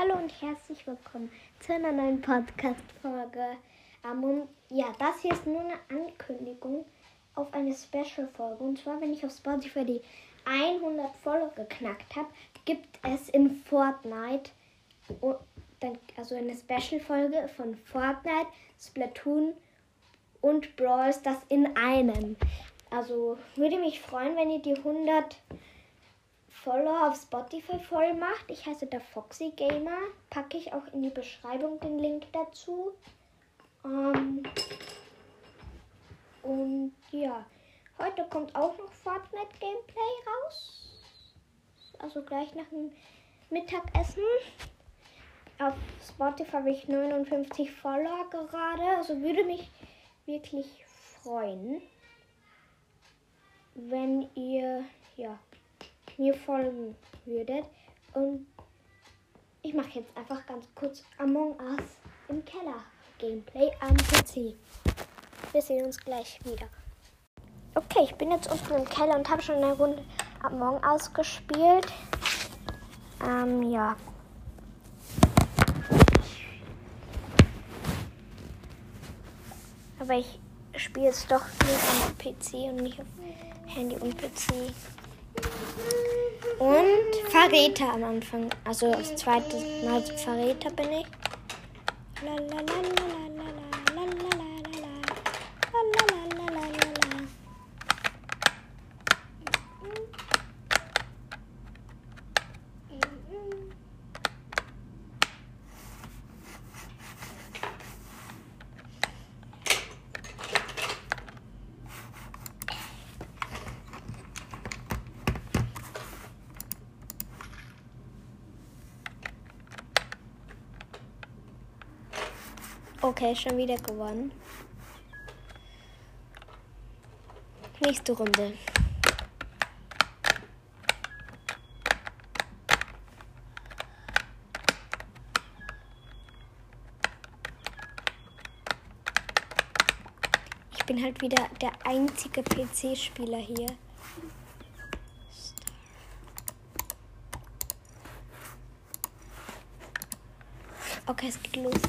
Hallo und herzlich willkommen zu einer neuen Podcast-Folge. Ähm, ja, das hier ist nur eine Ankündigung auf eine Special-Folge. Und zwar, wenn ich auf Spotify die 100 Follower geknackt habe, gibt es in Fortnite also eine Special-Folge von Fortnite, Splatoon und Brawl das in einem. Also würde mich freuen, wenn ihr die 100 Follower auf Spotify voll macht. Ich heiße der Foxy Gamer. Packe ich auch in die Beschreibung den Link dazu. Ähm und ja, heute kommt auch noch Fortnite Gameplay raus. Also gleich nach dem Mittagessen. Auf Spotify habe ich 59 Follower gerade. Also würde mich wirklich freuen, wenn ihr ja mir folgen würdet. Und ich mache jetzt einfach ganz kurz Among Us im Keller Gameplay am PC. Wir sehen uns gleich wieder. Okay, ich bin jetzt unten im Keller und habe schon eine Runde Among Us gespielt. Ähm, ja. Aber ich spiele jetzt doch nur am PC und nicht auf Handy und PC. Und Verräter am Anfang. Also das zweite Mal Verräter bin ich. Lalalala. Okay, schon wieder gewonnen. Nächste Runde. Ich bin halt wieder der einzige PC-Spieler hier. Okay, es geht los.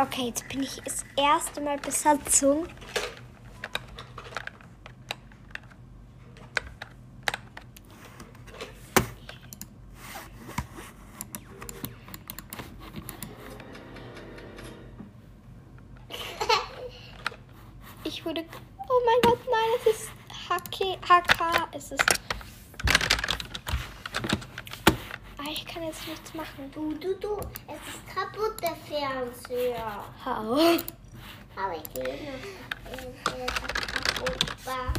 Okay, jetzt bin ich das erste Mal Besatzung. Ich wurde. Oh mein Gott, nein, es ist HK. HK. Es ist. Ah, ich kann jetzt nichts machen. Du, du, du, kaputt, der Fernseher. Hau. Aber ich will noch, der kaputt war.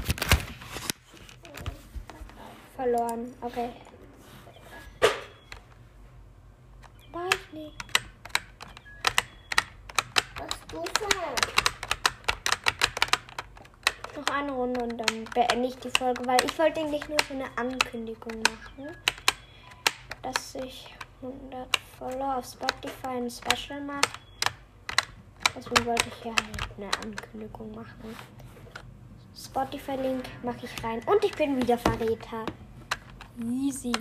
Verloren. Okay. Weiß nicht. Was du für Noch eine Runde und dann beende ich die Folge, weil ich wollte eigentlich nur so eine Ankündigung machen, dass ich 100 Follower auf Spotify ein Special mache. Deswegen wollte ich hier halt eine Ankündigung machen. Spotify-Link mache ich rein. Und ich bin wieder Verräter. Easy.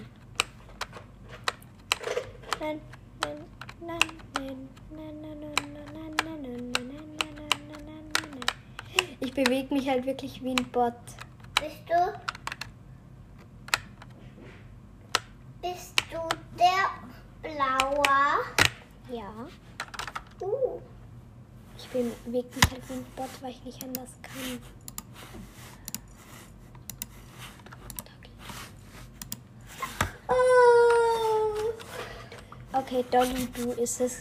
Nein, nein, nein, nein, nein, nein, nein, nein, nein, nein, nein, nein, nein, nein, nein, nein. Ich bewege mich halt wirklich wie ein Bot. Bist du? Bist du der Blauer? Ja. Uh. Ich bewege mich halt wie ein Bot, weil ich nicht anders kann. Oh. Okay, Doggy Du ist es.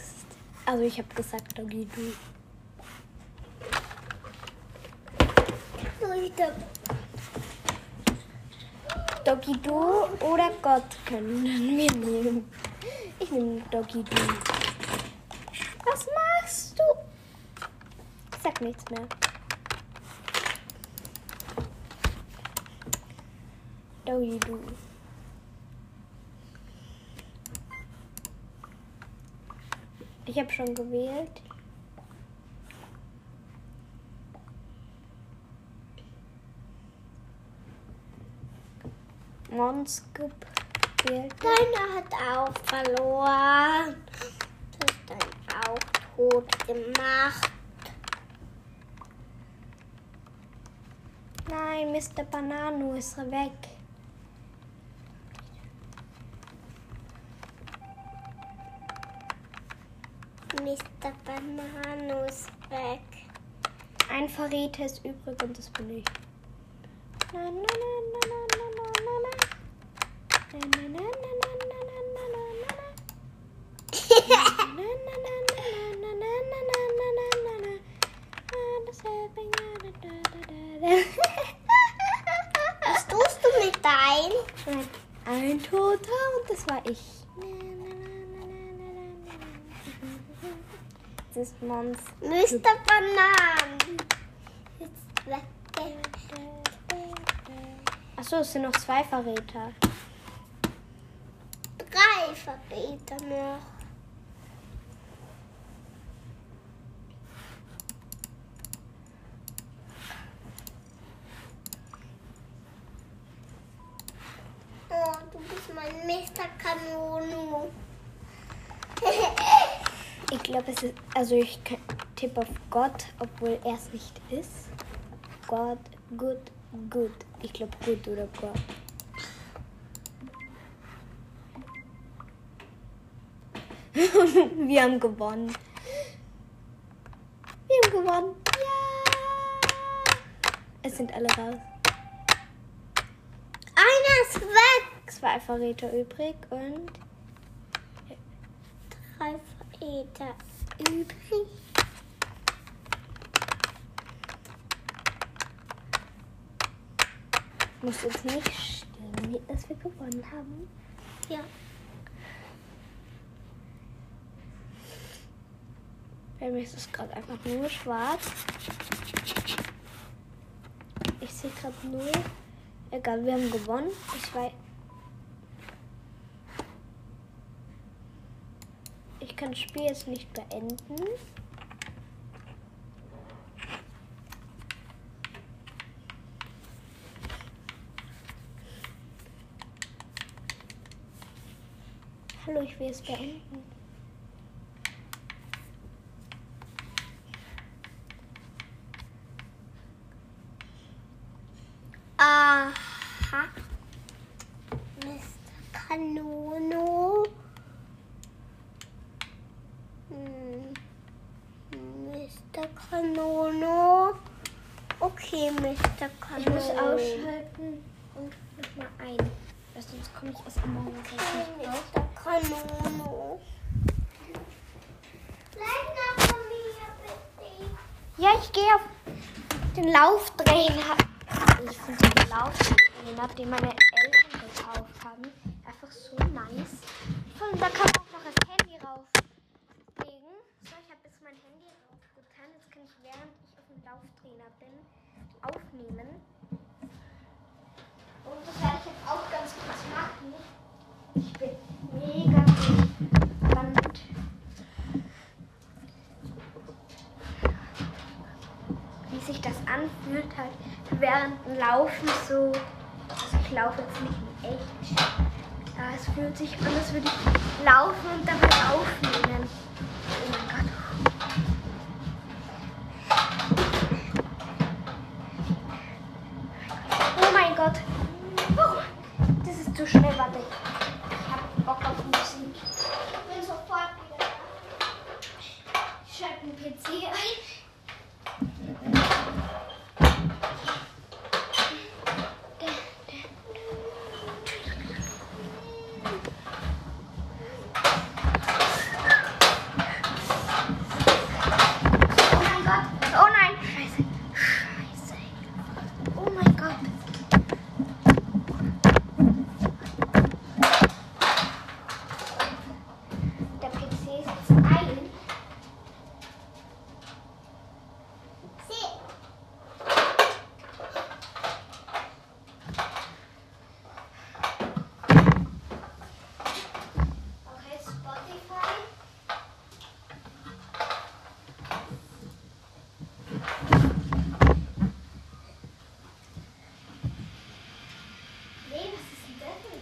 Also ich habe gesagt Doggy Du. Doggy Du oder Gott können wir nehmen. Ich nehme Doggy Du. Was machst du? Sag nichts mehr. Doggy Du. Ich habe schon gewählt. Monskip. Gespielt. Deiner hat auch verloren. Du hast dann auch tot gemacht. Nein, Mr. Banano ist weg. Mr. Banano ist weg. Ein Verräter ist übrig und das bin ich. Na, na, na, na, na, Was tust du mit dein? Ein Toter und das war ich. Das ist Mons. Mr. Banan. Achso, es sind noch zwei Verräter. Drei Verräter noch. Oh, du bist mein Mr. Kanono. Ich glaube, es ist. Also, ich tippe auf Gott, obwohl er es nicht ist. Gott, gut, gut. Ich glaube, gut oder Gott. Wir haben gewonnen. Wir haben gewonnen. Ja! Es sind alle raus. Einer ist weg. Zwei Verräter übrig und. Drei Verräter übrig. Muss jetzt nicht stehen, dass wir gewonnen haben. Ja. Bei mir ist es gerade einfach nur schwarz. Ich sehe gerade null. Egal, wir haben gewonnen. Ich weiß. Ich kann das Spiel jetzt nicht beenden. Hallo, ich will es beenden. Aha. Mr. Kanono. Mr. Kanono. Okay, Mr. Kanono. Ich muss ausschalten und nochmal ein. Weil sonst komme ich erst morgen nicht drauf. Mr. Kanono. Bleib von mir, bitte. Ja, ich gehe auf den Lauftrainer. Ich finde den Lauftrainer, den meine Eltern gekauft haben, nice. Und da kann man auch noch das Handy rauflegen. So, ich habe jetzt mein Handy raufgetan. Jetzt kann ich, während ich auf dem Lauftrainer bin, aufnehmen. Und das werde ich jetzt auch ganz kurz machen. Ich bin mega gespannt. wie sich das anfühlt, halt während dem Laufen so. Also ich laufe jetzt nicht in echt. Ja, es fühlt sich an, als würde ich laufen und dabei aufnehmen. Oh mein Gott. Oh mein Gott. Oh, das ist zu schnell, warte.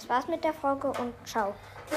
das war's mit der Folge und ciao.